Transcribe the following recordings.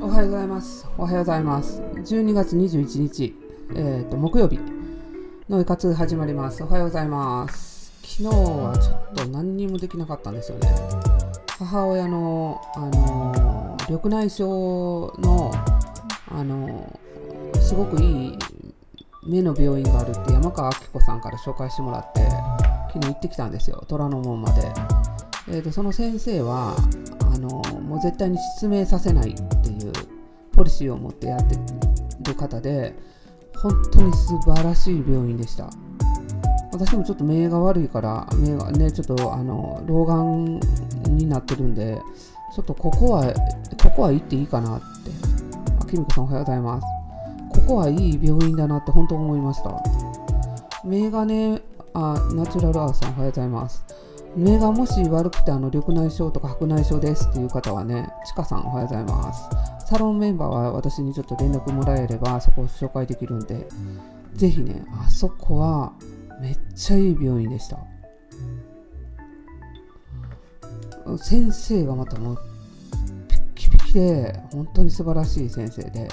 おはようございます。おはようございます。12月21日、えー、と木曜日のい活始まります。おはようございます。昨日はちょっと何にもできなかったんですよね。母親の、あの緑内障の、あのすごくいい目の病院があるって山川明子さんから紹介してもらって昨日行ってきたんですよ虎ノ門まで。えー、とその先生はあのもう絶対に失明させないっていうポリシーを持ってやってる方で本当に素晴らしい病院でした。私もちょっと目が悪いから目がねちょっとあの老眼になってるんでちょっとここはここは行っていいかなって。あきみこさんおはようございます。ここはいい病院だなって本当思いました。目がねあナチュラルアースさんおはようございます。目がもし悪くてあの緑内障とか白内障ですっていう方はね、ちかさんおはようございます。サロンメンバーは私にちょっと連絡もらえればそこを紹介できるんで、ぜひね、あそこはめっちゃいい病院でした。先生がまたもうピッキピキで本当に素晴らしい先生で、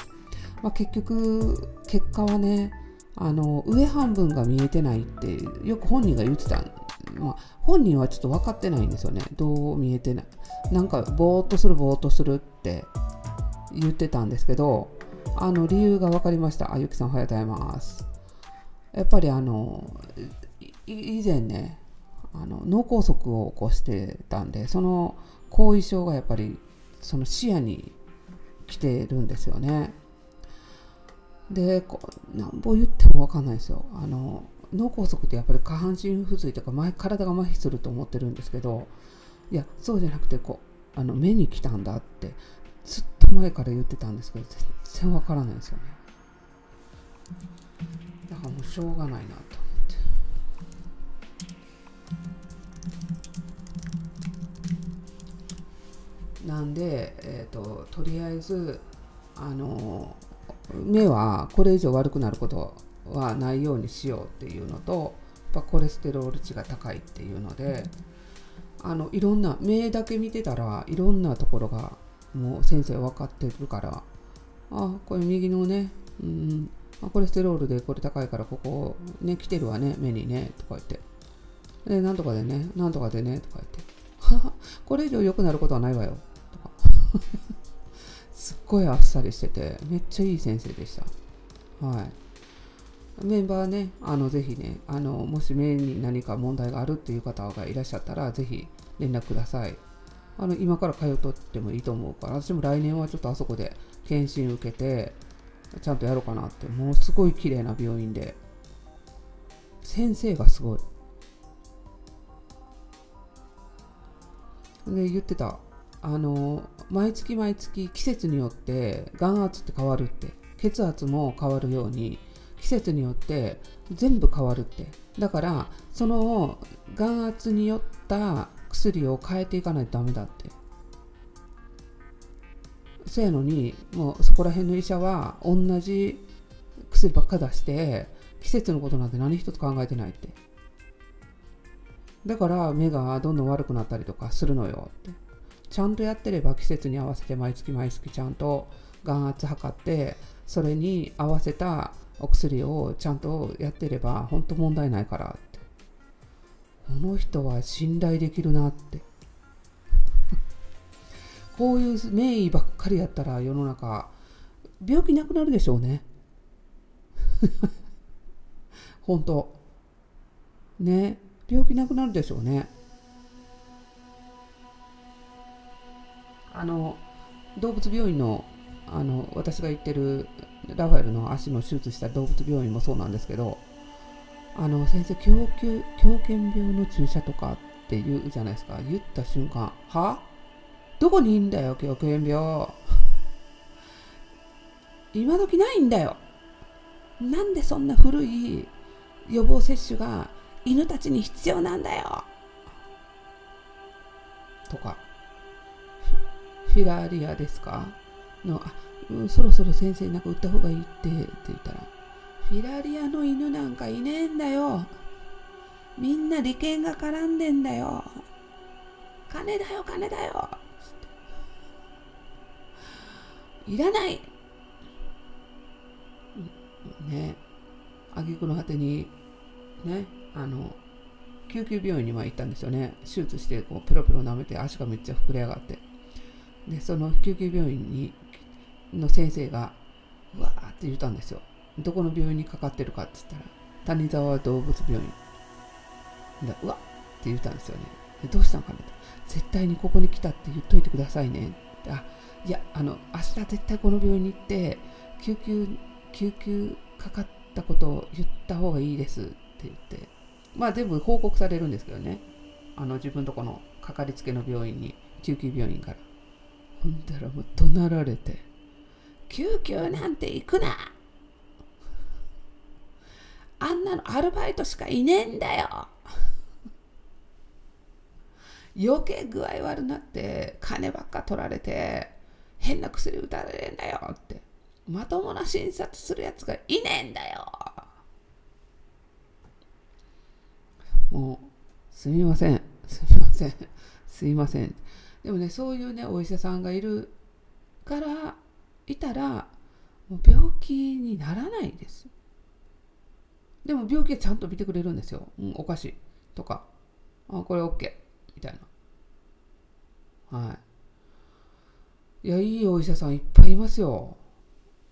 まあ、結局結果はねあの上半分が見えてないってよく本人が言ってたまあ、本人はちょっと分かってないんですよね。どう見えてない。なんか、ぼーっとする、ぼーっとするって言ってたんですけど、あの、理由が分かりました。あ、ゆきさんおはようございます。やっぱりあの、以前ね、あの脳梗塞を起こしてたんで、その後遺症がやっぱりその視野に来てるんですよね。で、こなんぼ言っても分かんないですよ。あの脳梗塞ってやっぱり下半身不随とか前体が麻痺すると思ってるんですけどいやそうじゃなくてこうあの目に来たんだってずっと前から言ってたんですけど全然わからないですよね。だからもうしょうがないなと思って。なんで、えーと、とりあえずあの目はこれ以上悪くなることはないようにしようっていうのとやっぱコレステロール値が高いっていうのであのいろんな目だけ見てたらいろんなところがもう先生分かってるからあこれ右のね、うん、コレステロールでこれ高いからここね来てるわね目にねとか言って。でなんとかでねなんとかでねとか言って。これ以上良くなることはないわよ。とか。すっごいあっさりしててめっちゃいい先生でした。はい。メンバーね、あのぜひねあの、もし目に何か問題があるっていう方がいらっしゃったら、ぜひ連絡ください。あの今から通っとってもいいと思うから、私も来年はちょっとあそこで検診受けて、ちゃんとやろうかなって、もうすごい綺麗な病院で、先生がすごい。で、言ってた、あの、毎月毎月季節によって眼圧って変わるって、血圧も変わるように、季節によって全部変わるって。だからその眼圧によった薬を変えていかないとダメだって。せやのにもうそこら辺の医者は同じ薬ばっか出して季節のことなんて何一つ考えてないって。だから目がどんどん悪くなったりとかするのよって。ちゃんとやってれば季節に合わせて毎月毎月ちゃんと眼圧測ってそれに合わせたお薬をちゃんとやってれば本当問題ないからって。この人は信頼できるなって。こういう名医ばっかりやったら世の中病気なくなるでしょうね。本当。ね。病気なくなるでしょうね。あの動物病院のあの私が行ってるラファエルの足の手術した動物病院もそうなんですけどあの先生狂犬狂犬病の注射とかって言うじゃないですか。言った瞬間は？どこにいんだよ狂犬病。今時ないんだよ。なんでそんな古い予防接種が犬たちに必要なんだよ。とかフィラリアですか？のあ、うん、そろそろ先生なんか打った方がいいってって言ったらフィラリアの犬なんかいねえんだよ。みんな利権が絡んでんだよ。金だよ金だよ。いらない。ね。挙句の果てにね。あの救急病院には行ったんですよね。手術してこうペロペロ舐めて足がめっちゃ膨れ上がって。でその救急病院にの先生がわーって言ったんですよ。どこの病院にかかってるかって言ったら谷沢動物病院。でうわっって言ったんですよね。でどうしたのかな絶対にここに来たって言っといてくださいね。あいやあの明日絶対この病院に行って救急救急かかったことを言った方がいいですって言って。まあ全部報告されるんですけどね。あの自分とこのかかりつけの病院に救急病院から。ほんだらもう怒鳴られて。救急なんて行くな。あんなのアルバイトしかいねえんだよ。余計具合悪なって金ばっか取られて変な薬打たれるんだよってまともな診察するやつがいねえんだよ。もうすみません。すみません。すいません。でもねそういうねお医者さんがいるからいたらもう病気にならないです。でも病気はちゃんと見てくれるんですよ、うん、おかしいとか。あこれ OK みたいな。はい。いやいいお医者さんいっぱいいますよ。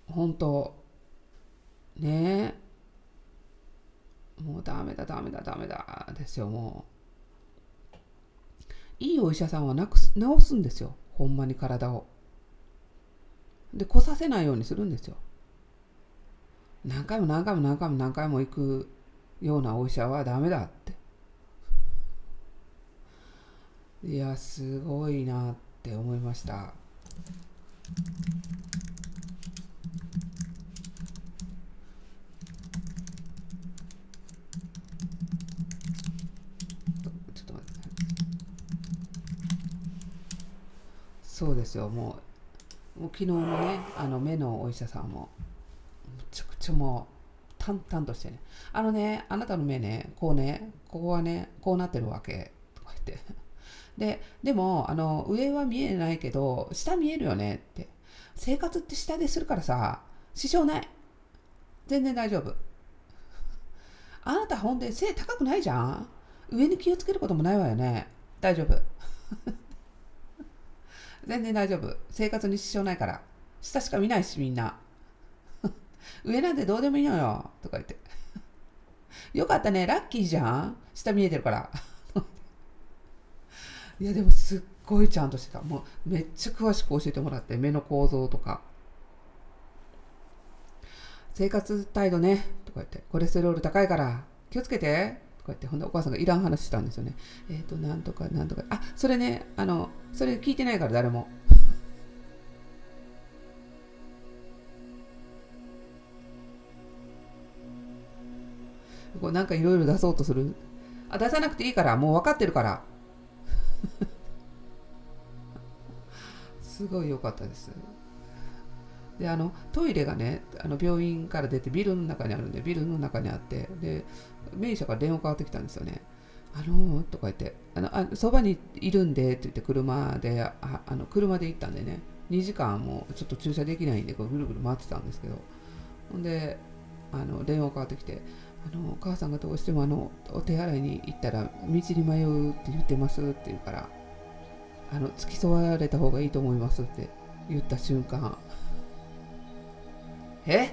本当。ね。えもうダメだダメだダメだ。ですよもう。いいお医者さんはなくす治すんですよ。ほんまに体を。で来させないようにするんですよ。何回も何回も何回も何回も行くようなお医者はダメだって。いやすごいなって思いました。そうですよもうもう昨日のねあの目のお医者さんもむちゃくちゃもう淡々としてねあのねあなたの目ねこうねここはねこうなってるわけとか言ってで、でも、あの、上は見えないけど、下見えるよねって。生活って下でするからさ、支障ない。全然大丈夫。あなたほんで背高くないじゃん上に気をつけることもないわよね。大丈夫。全然大丈夫。生活に支障ないから。下しか見ないし、みんな。上なんてどうでもいいのよ。とか言って。よかったね。ラッキーじゃん下見えてるから。いやでもすっごいちゃんとしてたもうめっちゃ詳しく教えてもらって目の構造とか生活態度ねとか言ってコレステロール高いから気をつけてとか言ってほんでお母さんがいらん話したんですよね。えっ、ー、となんとかなんとか。あそれねあのそれ聞いてないから誰も。こうなんかいろいろ出そうとする。あ出さなくていいからもう分かってるから。すごい良かったです。であのトイレがねあの病院から出てビルの中にあるんでビルの中にあってで名医者から電話かかってきたんですよね。あのー、とか言ってあのあそばにいるんでって言って車でああの車で行ったんでね2時間もちょっと駐車できないんでこうぐるぐる回ってたんですけどほんであの電話かかってきてあの「お母さんがどうしてもあのお手洗いに行ったら道に迷うって言ってます」って言うからあの付き添われた方がいいと思いますって言った瞬間え？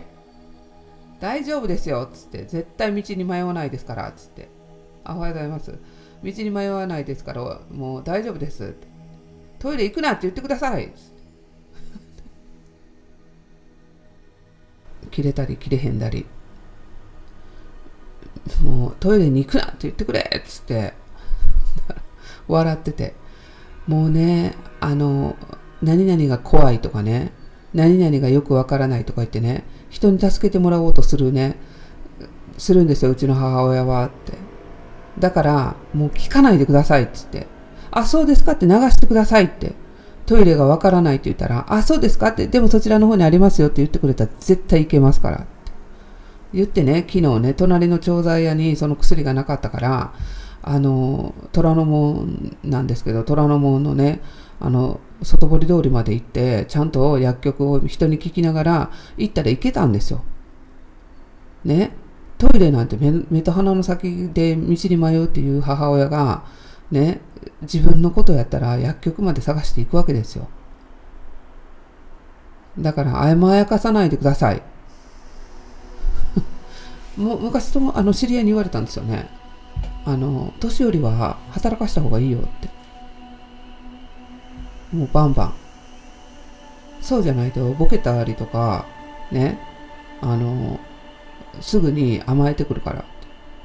大丈夫ですよっつって絶対道に迷わないですからっつってあおはようございます道に迷わないですからもう大丈夫ですトイレ行くなって言ってくださいっつって切れたり切れへんだりもうトイレに行くなって言ってくれっつって笑っててもうね、あの、何々が怖いとかね、何々がよくわからないとか言ってね、人に助けてもらおうとするね、するんですよ、うちの母親はって。だから、もう聞かないでくださいって言って。あ、そうですかって流してくださいって。トイレがわからないって言ったら、あ、そうですかって、でもそちらの方にありますよって言ってくれたら絶対行けますからって。言ってね、昨日ね、隣の調剤屋にその薬がなかったから、あの虎ノ門なんですけど虎ノ門のねあの外堀通りまで行ってちゃんと薬局を人に聞きながら行ったら行けたんですよ。ねトイレなんて目と鼻の先で道に迷うっていう母親がね自分のことやったら薬局まで探していくわけですよ。だから甘やかさないでください。もう昔ともあの知り合いに言われたんですよね。あの年寄りは働かした方がいいよってもうバンバン。そうじゃないとボケたりとかねあのすぐに甘えてくるから。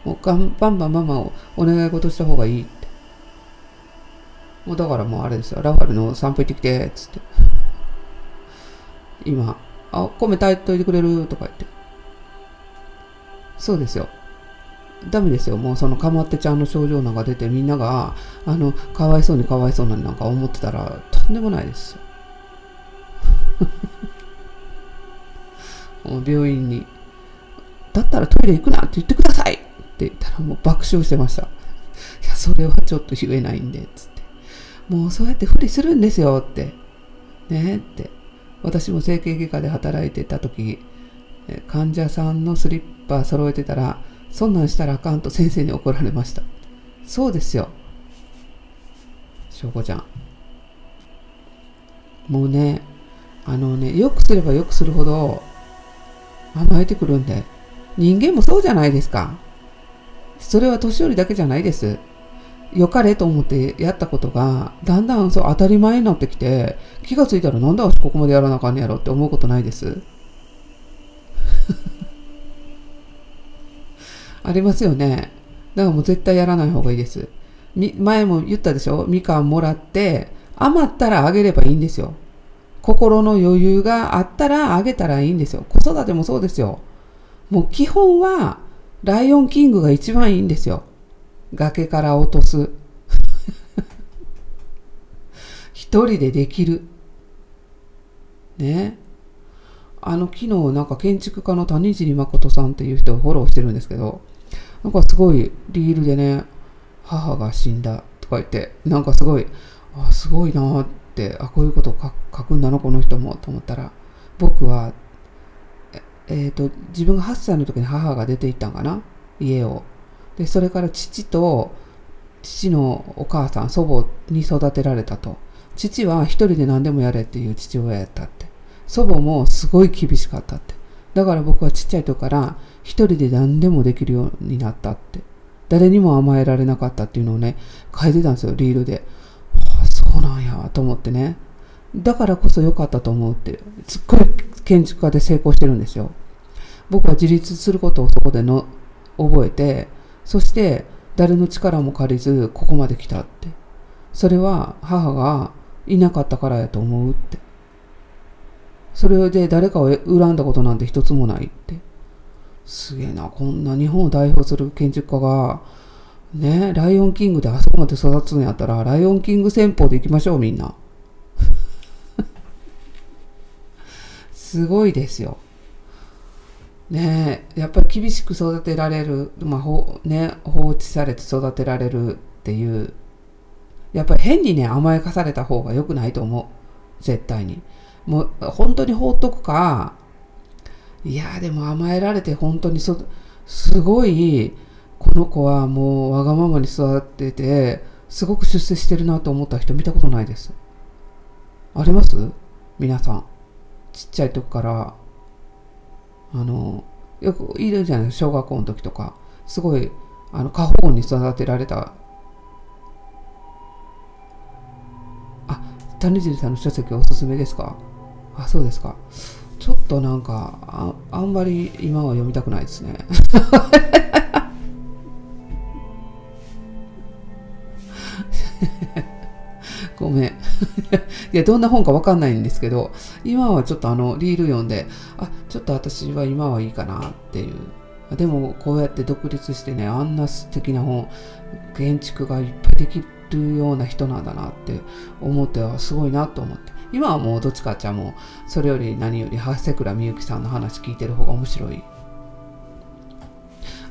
もうバンバンママをお願い事した方がいいって。もうだからもうあれですよ。ラファルの散歩行ってきてつって。今あ米炊いといてくれるとか言って。そうですよ。ダメですよ。もうそのかまってちゃんの症状なんか出てみんなが、あの、かわいそうにかわいそうなになんか思ってたらとんでもないですよ。病院に、だったらトイレ行くなって言ってくださいって言ったらもう爆笑してました。いや、それはちょっと言えないんで、つって。もうそうやって不利するんですよって。ねって。私も整形外科で働いてた時、患者さんのスリッパ揃えてたら、そんなんしたらあかんと先生に怒られました。そうですよ。翔子ちゃん。もうね、あのね、よくすればよくするほど甘えてくるんで、人間もそうじゃないですか。それは年寄りだけじゃないです。良かれと思ってやったことが、だんだんそう当たり前になってきて、気がついたらなんで私ここまでやらなあかんねやろって思うことないです。ありますよね。だからもう絶対やらない方がいいです。前も言ったでしょ？みかんもらって、余ったらあげればいいんですよ。心の余裕があったらあげたらいいんですよ。子育てもそうですよ。もう基本は、ライオンキングが一番いいんですよ。崖から落とす。一人でできる。ね。あの、昨日なんか建築家の谷尻誠さんっていう人をフォローしてるんですけど、なんかすごいリールでね、母が死んだとか言って、なんかすごい、あ、すごいなって、あ、こういうこと書くんだな、この人も、と思ったら、僕は、えっ、ー、と、自分が8歳の時に母が出て行ったんかな家を。で、それから父と、父のお母さん、祖母に育てられたと。父は一人で何でもやれっていう父親やったって。祖母もすごい厳しかったって。だから僕はちっちゃい時から一人で何でもできるようになったって。誰にも甘えられなかったっていうのをね、書いてたんですよ、リールで。ああ、そうなんや、と思ってね。だからこそ良かったと思うって、すっごい建築家で成功してるんですよ。僕は自立することをそこでの覚えて、そして誰の力も借りずここまで来たって。それは母がいなかったからやと思うって。それで誰かを恨んだことなんて一つもないって。すげえな、こんな日本を代表する建築家が、ね、ライオンキングであそこまで育つんやったら、ライオンキング戦法で行きましょう、みんな。すごいですよ。ねやっぱり厳しく育てられる、まあほね、放置されて育てられるっていう、やっぱり変にね、甘やかされた方が良くないと思う。絶対に。もう本当に放っとくか、いやでも甘えられて本当にそすごいこの子はもうわがままに育っててすごく出世してるなと思った人見たことないです。あります？皆さん。ちっちゃい時から。あのよくいるじゃないですか。小学校の時とか。すごいあの過保護に育てられた。あ谷尻さんの書籍おすすめですか？あそうですかちょっとなんかああんまり今は読みたくないですね ごめん。いや、どんな本かわかんないんですけど、今はちょっとあの、リール読んで、あ、ちょっと私は今はいいかなっていう。でも、こうやって独立してね、あんな素敵な本、建築がいっぱいできるような人なんだなって思ってはすごいなと思って。今はもうどっちかっちゃもうそれより何より長谷倉みゆきさんの話聞いてる方が面白い。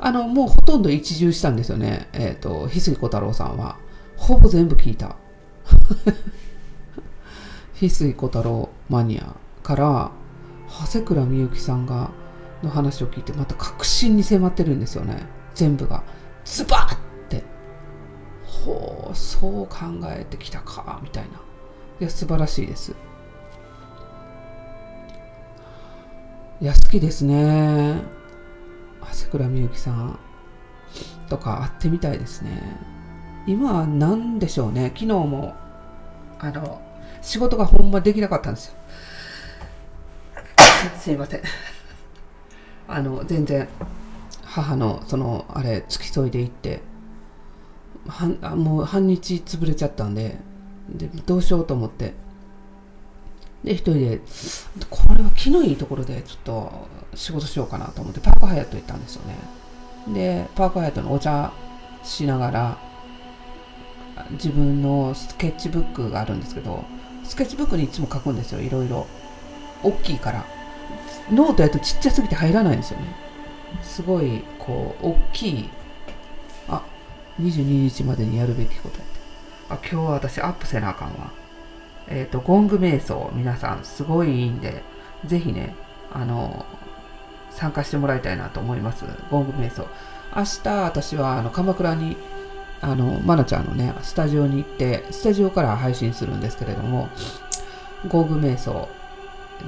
あのもうほとんど一巡したんですよね。えっ、ー、と翡翠小太郎さんは。ほぼ全部聞いた。翡翠小太郎マニアから長谷倉みゆきさんがの話を聞いてまた確信に迫ってるんですよね。全部が。ズバッて。ほうそう考えてきたかみたいな。いや素晴らしいです。いや好きですね。長谷倉みゆきさん。とか会ってみたいですね。今は何でしょうね。昨日もあの仕事がほんまできなかったんですよ。すいません。あの全然母のそのあれ付き添いで行ってはあもう半日潰れちゃったんででどうしようと思って。で一人でこれは気のいいところでちょっと仕事しようかなと思ってパークハイアット行ったんですよね。でパークハイアットのお茶しながら自分のスケッチブックがあるんですけどスケッチブックにいつも書くんですよ。いろいろ。大きいから。ノートやとちっちゃすぎて入らないんですよね。すごいこう大きい。あ22日までにやるべきこと。やってあ今日は私アップせなあかんわ。えっ、ー、とゴング瞑想皆さんすごいいいんでぜひねあの参加してもらいたいなと思います。ゴング瞑想。明日私はあの鎌倉にあのまなちゃんのねスタジオに行ってスタジオから配信するんですけれどもゴーグ瞑想。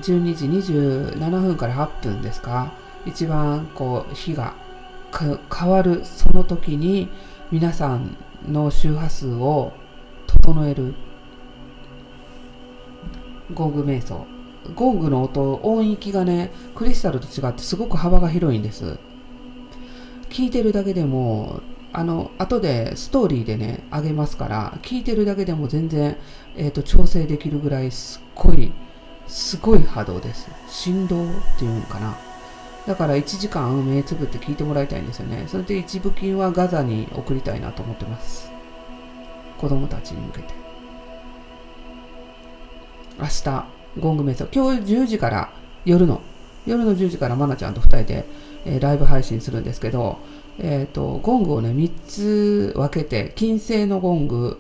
12時27分から8分ですか？一番こう日が変わるその時に皆さんの周波数を整える。ゴング瞑想。ゴングの音音域がねクリスタルと違ってすごく幅が広いんです。聞いてるだけでもあの後でストーリーでねあげますから聞いてるだけでも全然、えーと、調整できるぐらいすっごいすごい波動です。振動っていうのかな。だから1時間目つぶって聞いてもらいたいんですよね。それで一部金はガザに送りたいなと思ってます。子供たちに向けて。明日ゴング瞑想今日10時から夜の夜の10時からマナちゃんと2人で、えー、ライブ配信するんですけどえっ、ー、とゴングをね3つ分けて金星のゴング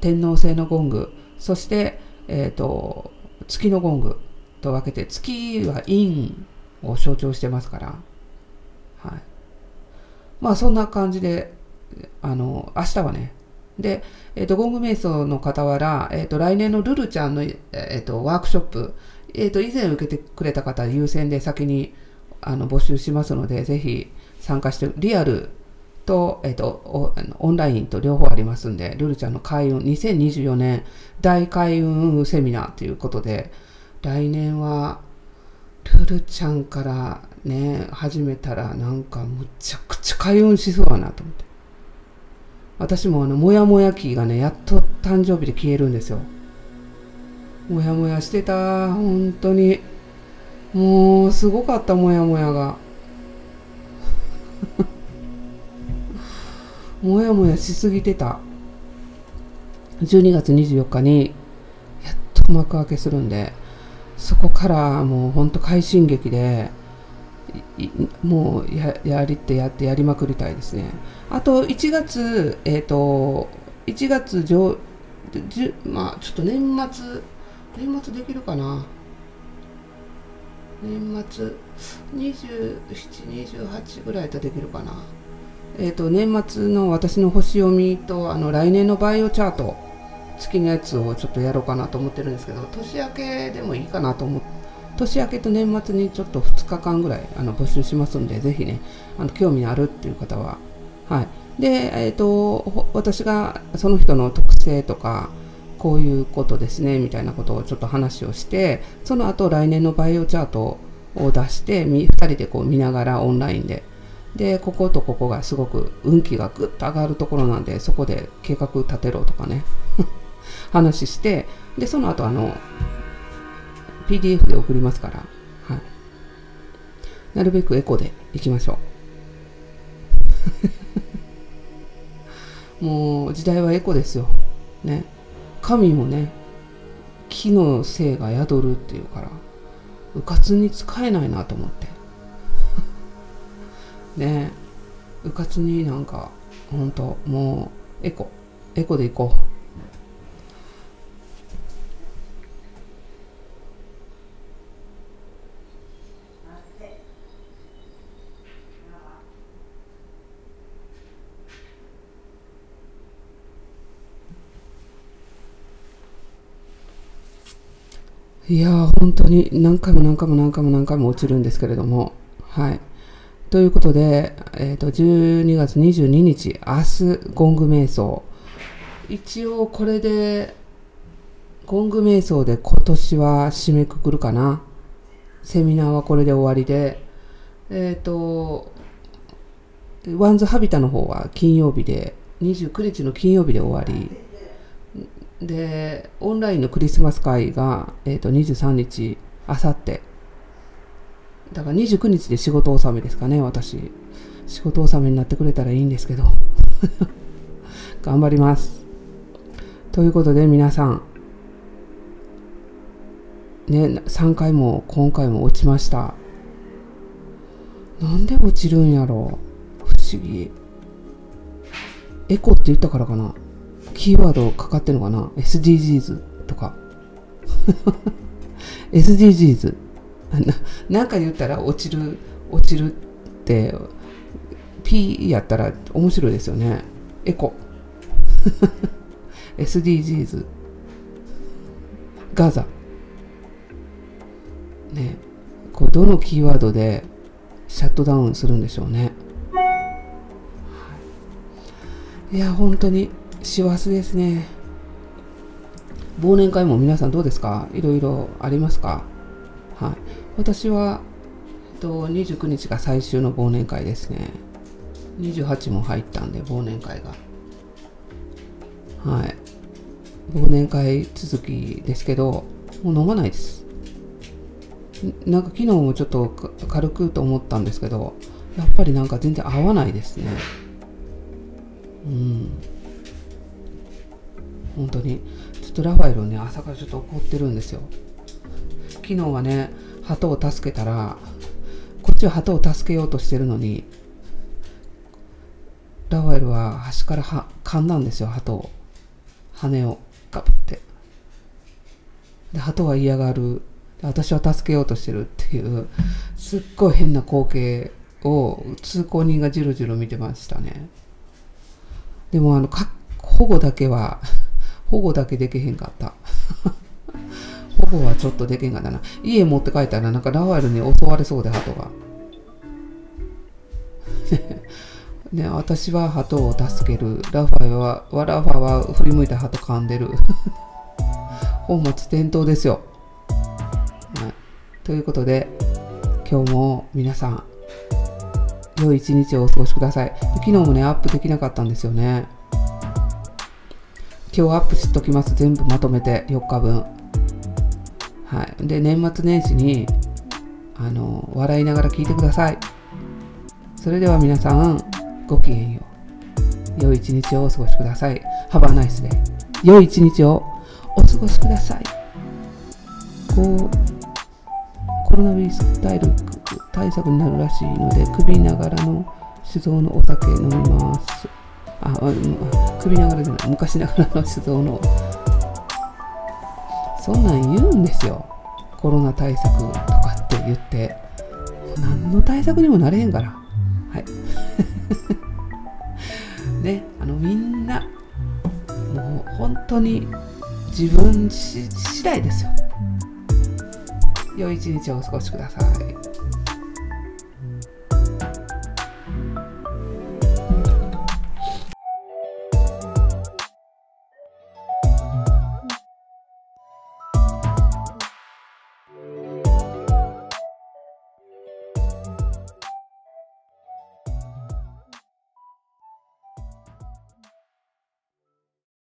天王星のゴングそしてえっ、ー、と月のゴングと分けて月は陰を象徴してますから、はい。まあそんな感じで、あの、明日はね、で、え、ー、と、ゴング瞑想の傍ら、え、ー、と、来年のルルちゃんの、え、ー、と、ワークショップ、えっ、と、以前受けてくれた方優先で先に、あの、募集しますので、ぜひ参加して、リアルと、えっ、とオンラインと両方ありますんで、ルルちゃんの開運、2024年大開運セミナーということで、来年は、ルルちゃんからね、始めたらなんかむちゃくちゃ開運しそうだなと思って。私もあの、もやもや期がね、やっと誕生日で消えるんですよ。もやもやしてた、本当に。もう、すごかった、もやもやが。もやもやしすぎてた。12月24日に、やっと幕開けするんで、そこからもうほんと快進撃で、もうややりってやってやりまくりたいですね。あと1月、えっ、ー、と、1月上、まあちょっと年末、年末できるかな。年末、27、28ぐらいとできるかな。えっ、ー、と、年末の私の星読みと、あの、来年のバイオチャート、月のやつをちょっとやろうかなと思ってるんですけど、年明けでもいいかなと思って、年明けと年末にちょっと2日間ぐらいあの募集しますんで、ぜひね、あの興味あるっていう方は、はい。で、えっ、ー、と、私がその人の特性とか、こういうことですね、みたいなことをちょっと話をして、その後来年のバイオチャートを出して、2人でこう見ながらオンラインで、で、こことここがすごく運気がぐっと上がるところなんで、そこで計画立てろとかね、話して、で、その後あの、PDF で送りますから、はい。なるべくエコでいきましょう。もう時代はエコですよ。ね。神もね、木の性が宿るっていうから、うかつに使えないなと思って。ねうかつになんか、ほんと、もう、エコ、エコでいこう。いや、本当に何回も何回も何回も何回も落ちるんですけれども、はい。ということで、えっ、ー、と、12月22日、明日、ゴング瞑想。一応これで、ゴング瞑想で今年は締めくくるかな。セミナーはこれで終わりで、えっ、ー、と、ワンズハビタの方は金曜日で、29日の金曜日で終わり、で、オンラインのクリスマス会が、えっ、ー、と、23日、あさって。だから29日で仕事納めですかね、私。仕事納めになってくれたらいいんですけど。頑張ります。ということで皆さん、ね、3回も今回も落ちました。なんで落ちるんやろ不思議。エコって言ったからかなキーワードかかってんのかな ?SDGs とか。SDGs な。なんか言ったら落ちる、落ちるって、P やったら面白いですよね。エコ。SDGs。ガザ。ね。こうどのキーワードでシャットダウンするんでしょうね。いや、本当に師走ですね。忘年会も皆さんどうですか？いろいろありますか？はい。私は、えっと、29日が最終の忘年会ですね。28も入ったんで、忘年会が。はい。忘年会続きですけど、もう飲まないです。なんか昨日もちょっと軽くと思ったんですけど、やっぱりなんか全然合わないですね。うん。本当に。ちょっとラファエルね朝からちょっと怒ってるんですよ。昨日はね鳩を助けたらこっちは鳩を助けようとしてるのにラファエルは端からは噛んだんですよ鳩を。羽をガブって。で鳩は嫌がる。私は助けようとしてるっていうすっごい変な光景を通行人がじろじろ見てましたね。でもあの保護だけは保護だけできへんかった。保護はちょっとできへんかったな。家持って帰ったらなんかラファエルに襲われそうで、鳩が。ね、私は鳩を助ける。ラファエルは、ラファは振り向いた鳩噛んでる。本末転倒ですよ。はい、ということで、今日も皆さん、良い一日をお過ごしください。昨日もね、アップできなかったんですよね。今日アップしときます。全部まとめて4日分。はい。で、年末年始に、あの、笑いながら聞いてください。それでは皆さん、ごきげんよう。良い一日をお過ごしください。Have a nice day. 良い一日をお過ごしください。こう、コロナウイルス対策になるらしいので、首ながらの酒造のお酒飲みます。あ、首ながらじゃない、昔ながらの酒造の、そんなん言うんですよ。コロナ対策とかって言って。何の対策にもなれへんから。はい。ね、あのみんな、もう本当に自分次第ですよ。良い一日をお過ごしください。